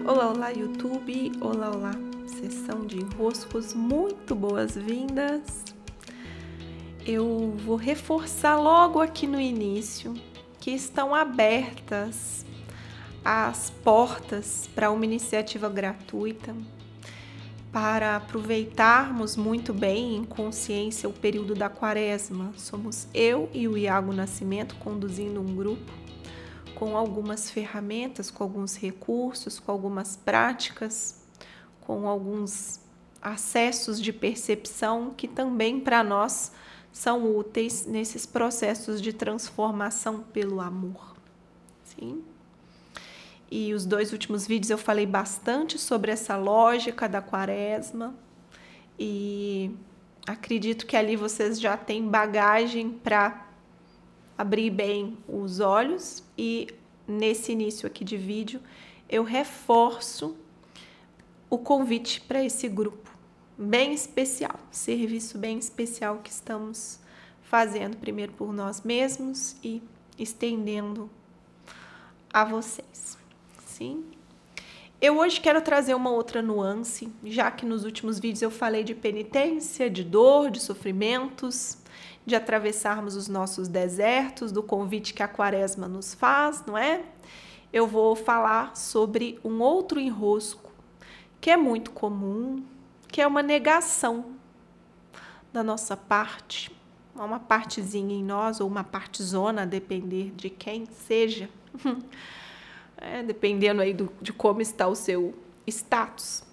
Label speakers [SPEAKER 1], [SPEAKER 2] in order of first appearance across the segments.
[SPEAKER 1] Olá, olá, YouTube! Olá, olá, sessão de enroscos, muito boas-vindas! Eu vou reforçar logo aqui no início que estão abertas as portas para uma iniciativa gratuita para aproveitarmos muito bem em consciência o período da quaresma. Somos eu e o Iago Nascimento conduzindo um grupo com algumas ferramentas, com alguns recursos, com algumas práticas, com alguns acessos de percepção que também para nós são úteis nesses processos de transformação pelo amor. Sim? E os dois últimos vídeos eu falei bastante sobre essa lógica da quaresma e acredito que ali vocês já têm bagagem para abrir bem os olhos e nesse início aqui de vídeo eu reforço o convite para esse grupo bem especial, serviço bem especial que estamos fazendo primeiro por nós mesmos e estendendo a vocês assim. Eu hoje quero trazer uma outra nuance, já que nos últimos vídeos eu falei de penitência, de dor, de sofrimentos, de atravessarmos os nossos desertos, do convite que a quaresma nos faz, não é? Eu vou falar sobre um outro enrosco que é muito comum, que é uma negação da nossa parte, uma partezinha em nós ou uma partezona, a depender de quem seja. é, dependendo aí do, de como está o seu status,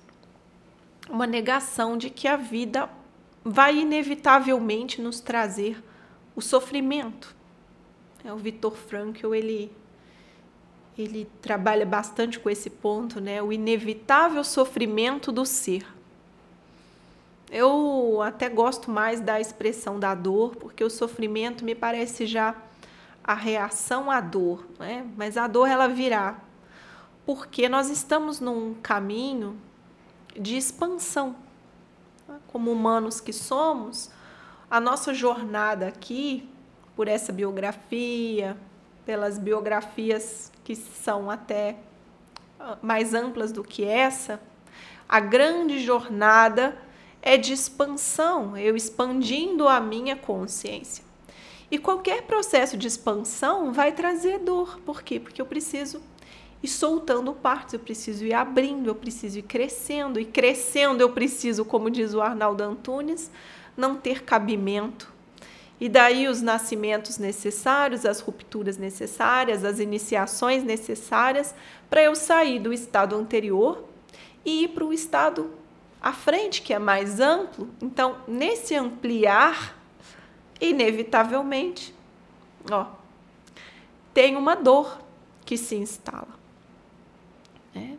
[SPEAKER 1] uma negação de que a vida vai inevitavelmente nos trazer o sofrimento. É, o Victor Frankl ele ele trabalha bastante com esse ponto, né? O inevitável sofrimento do ser. Eu até gosto mais da expressão da dor, porque o sofrimento me parece já a reação à dor, né? mas a dor ela virá, porque nós estamos num caminho de expansão. Como humanos que somos, a nossa jornada aqui, por essa biografia, pelas biografias que são até ah, mais amplas do que essa, a grande jornada é de expansão, eu expandindo a minha consciência. E qualquer processo de expansão vai trazer dor. Por quê? Porque eu preciso ir soltando partes, eu preciso ir abrindo, eu preciso ir crescendo. E crescendo eu preciso, como diz o Arnaldo Antunes, não ter cabimento. E daí os nascimentos necessários, as rupturas necessárias, as iniciações necessárias para eu sair do estado anterior e ir para o estado à frente, que é mais amplo. Então, nesse ampliar, inevitavelmente, ó, tem uma dor que se instala. Né?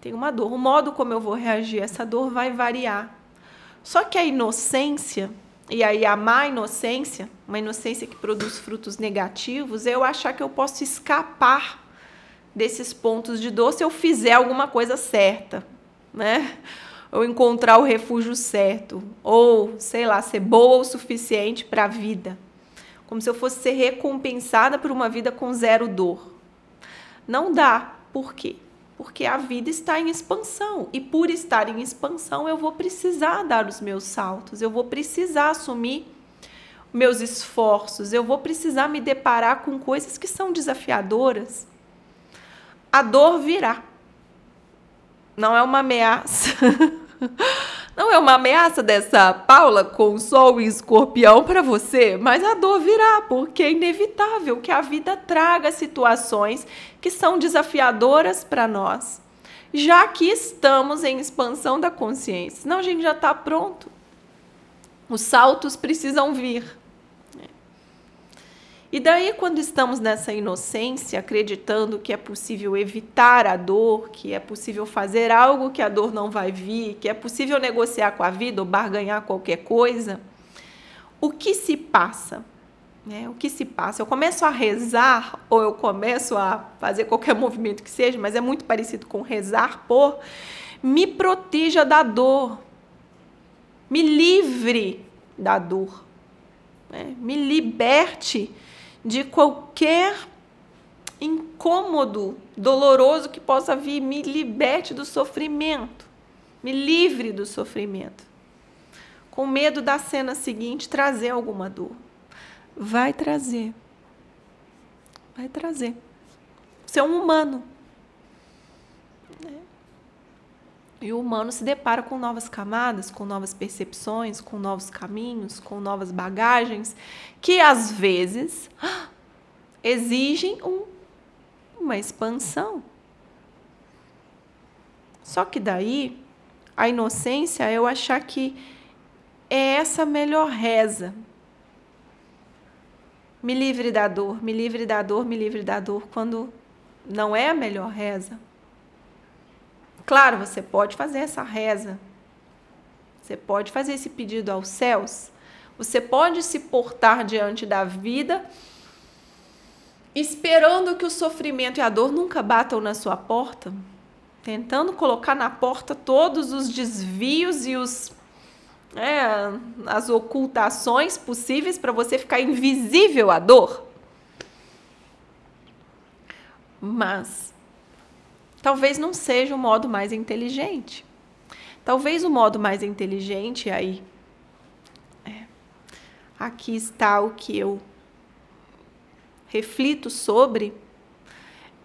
[SPEAKER 1] Tem uma dor. O modo como eu vou reagir a essa dor vai variar. Só que a inocência, e aí a má inocência, uma inocência que produz frutos negativos, é eu achar que eu posso escapar desses pontos de dor se eu fizer alguma coisa certa, né? ou encontrar o refúgio certo, ou, sei lá, ser boa o suficiente para a vida. Como se eu fosse ser recompensada por uma vida com zero dor. Não dá. Por quê? Porque a vida está em expansão. E por estar em expansão, eu vou precisar dar os meus saltos, eu vou precisar assumir meus esforços, eu vou precisar me deparar com coisas que são desafiadoras. A dor virá. Não é uma ameaça. Não é uma ameaça dessa Paula com Sol e Escorpião para você, mas a dor virá, porque é inevitável que a vida traga situações que são desafiadoras para nós, já que estamos em expansão da consciência. Senão a gente já está pronto. Os saltos precisam vir. E daí, quando estamos nessa inocência, acreditando que é possível evitar a dor, que é possível fazer algo que a dor não vai vir, que é possível negociar com a vida ou barganhar qualquer coisa, o que se passa? Né? O que se passa? Eu começo a rezar ou eu começo a fazer qualquer movimento que seja, mas é muito parecido com rezar por me proteja da dor, me livre da dor, né? me liberte de qualquer incômodo, doloroso que possa vir, me liberte do sofrimento, me livre do sofrimento. Com medo da cena seguinte trazer alguma dor. Vai trazer. Vai trazer. Você é um humano. Né? E o humano se depara com novas camadas, com novas percepções, com novos caminhos, com novas bagagens, que às vezes exigem um, uma expansão. Só que daí a inocência é eu achar que é essa melhor reza. Me livre da dor, me livre da dor, me livre da dor, quando não é a melhor reza. Claro, você pode fazer essa reza. Você pode fazer esse pedido aos céus. Você pode se portar diante da vida esperando que o sofrimento e a dor nunca batam na sua porta, tentando colocar na porta todos os desvios e os é, as ocultações possíveis para você ficar invisível à dor. Mas talvez não seja o modo mais inteligente. Talvez o modo mais inteligente aí. É, aqui está o que eu reflito sobre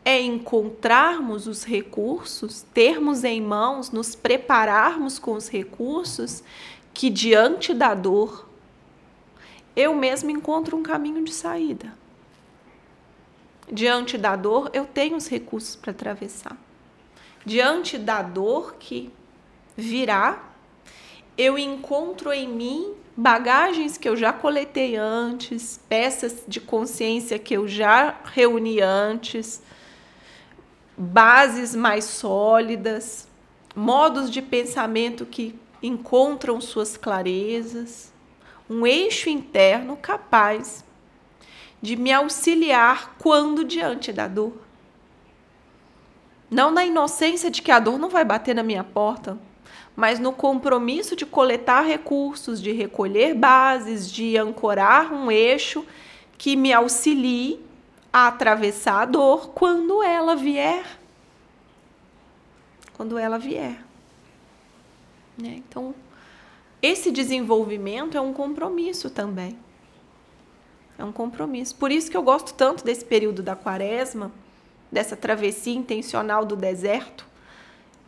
[SPEAKER 1] é encontrarmos os recursos, termos em mãos, nos prepararmos com os recursos que diante da dor eu mesmo encontro um caminho de saída. Diante da dor, eu tenho os recursos para atravessar. Diante da dor que virá, eu encontro em mim bagagens que eu já coletei antes, peças de consciência que eu já reuni antes, bases mais sólidas, modos de pensamento que encontram suas clarezas, um eixo interno capaz de me auxiliar quando diante da dor. Não na inocência de que a dor não vai bater na minha porta, mas no compromisso de coletar recursos, de recolher bases, de ancorar um eixo que me auxilie a atravessar a dor quando ela vier. Quando ela vier. Né? Então, esse desenvolvimento é um compromisso também. É um compromisso. Por isso que eu gosto tanto desse período da quaresma, dessa travessia intencional do deserto,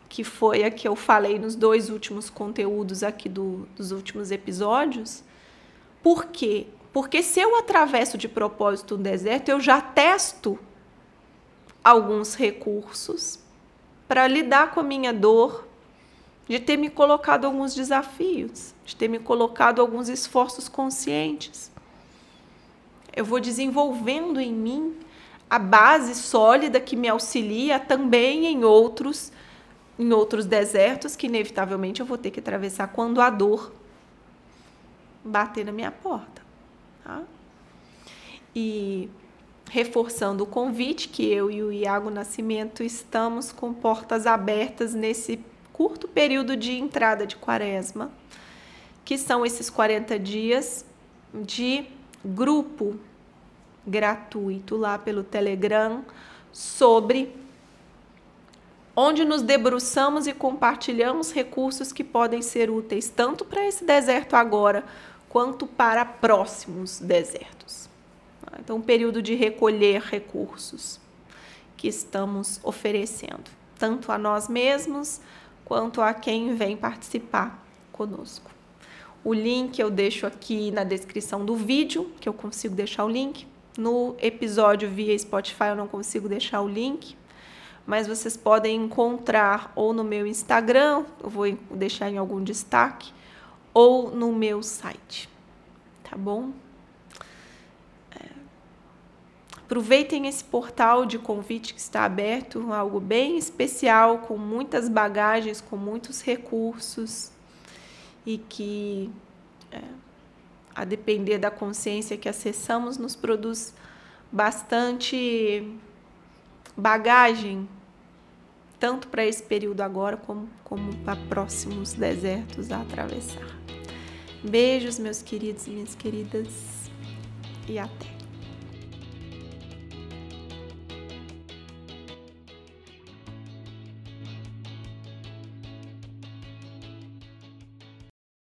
[SPEAKER 1] que foi a que eu falei nos dois últimos conteúdos aqui do, dos últimos episódios. Por quê? Porque se eu atravesso de propósito o deserto, eu já testo alguns recursos para lidar com a minha dor, de ter me colocado alguns desafios, de ter me colocado alguns esforços conscientes. Eu vou desenvolvendo em mim a base sólida que me auxilia também em outros em outros desertos que inevitavelmente eu vou ter que atravessar quando a dor bater na minha porta. Tá? E reforçando o convite que eu e o Iago Nascimento estamos com portas abertas nesse curto período de entrada de quaresma, que são esses 40 dias de grupo gratuito lá pelo Telegram sobre onde nos debruçamos e compartilhamos recursos que podem ser úteis tanto para esse deserto agora quanto para próximos desertos. Então, um período de recolher recursos que estamos oferecendo, tanto a nós mesmos quanto a quem vem participar conosco. O link eu deixo aqui na descrição do vídeo, que eu consigo deixar o link. No episódio via Spotify eu não consigo deixar o link, mas vocês podem encontrar ou no meu Instagram, eu vou deixar em algum destaque, ou no meu site. Tá bom? Aproveitem esse portal de convite que está aberto, algo bem especial, com muitas bagagens, com muitos recursos e que, é, a depender da consciência que acessamos, nos produz bastante bagagem, tanto para esse período agora como, como para próximos desertos a atravessar. Beijos, meus queridos e minhas queridas, e até.